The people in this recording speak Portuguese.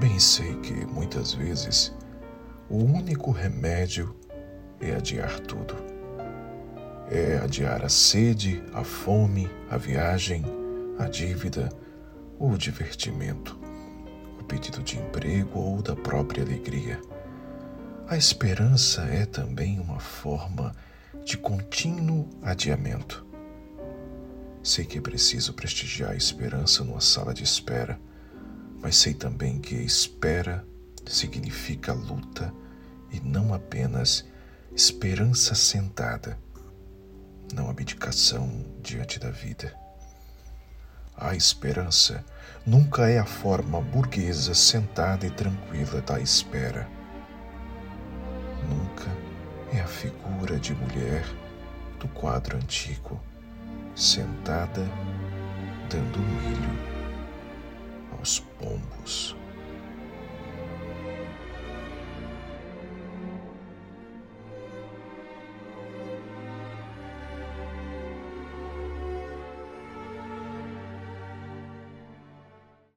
Bem sei que, muitas vezes, o único remédio é adiar tudo. É adiar a sede, a fome, a viagem, a dívida, o divertimento, o pedido de emprego ou da própria alegria. A esperança é também uma forma de contínuo adiamento. Sei que é preciso prestigiar a esperança numa sala de espera, mas sei também que espera significa luta e não apenas esperança sentada, não abdicação diante da vida. A esperança nunca é a forma burguesa sentada e tranquila da espera. Nunca é a figura de mulher do quadro antigo, sentada dando milho os pombos.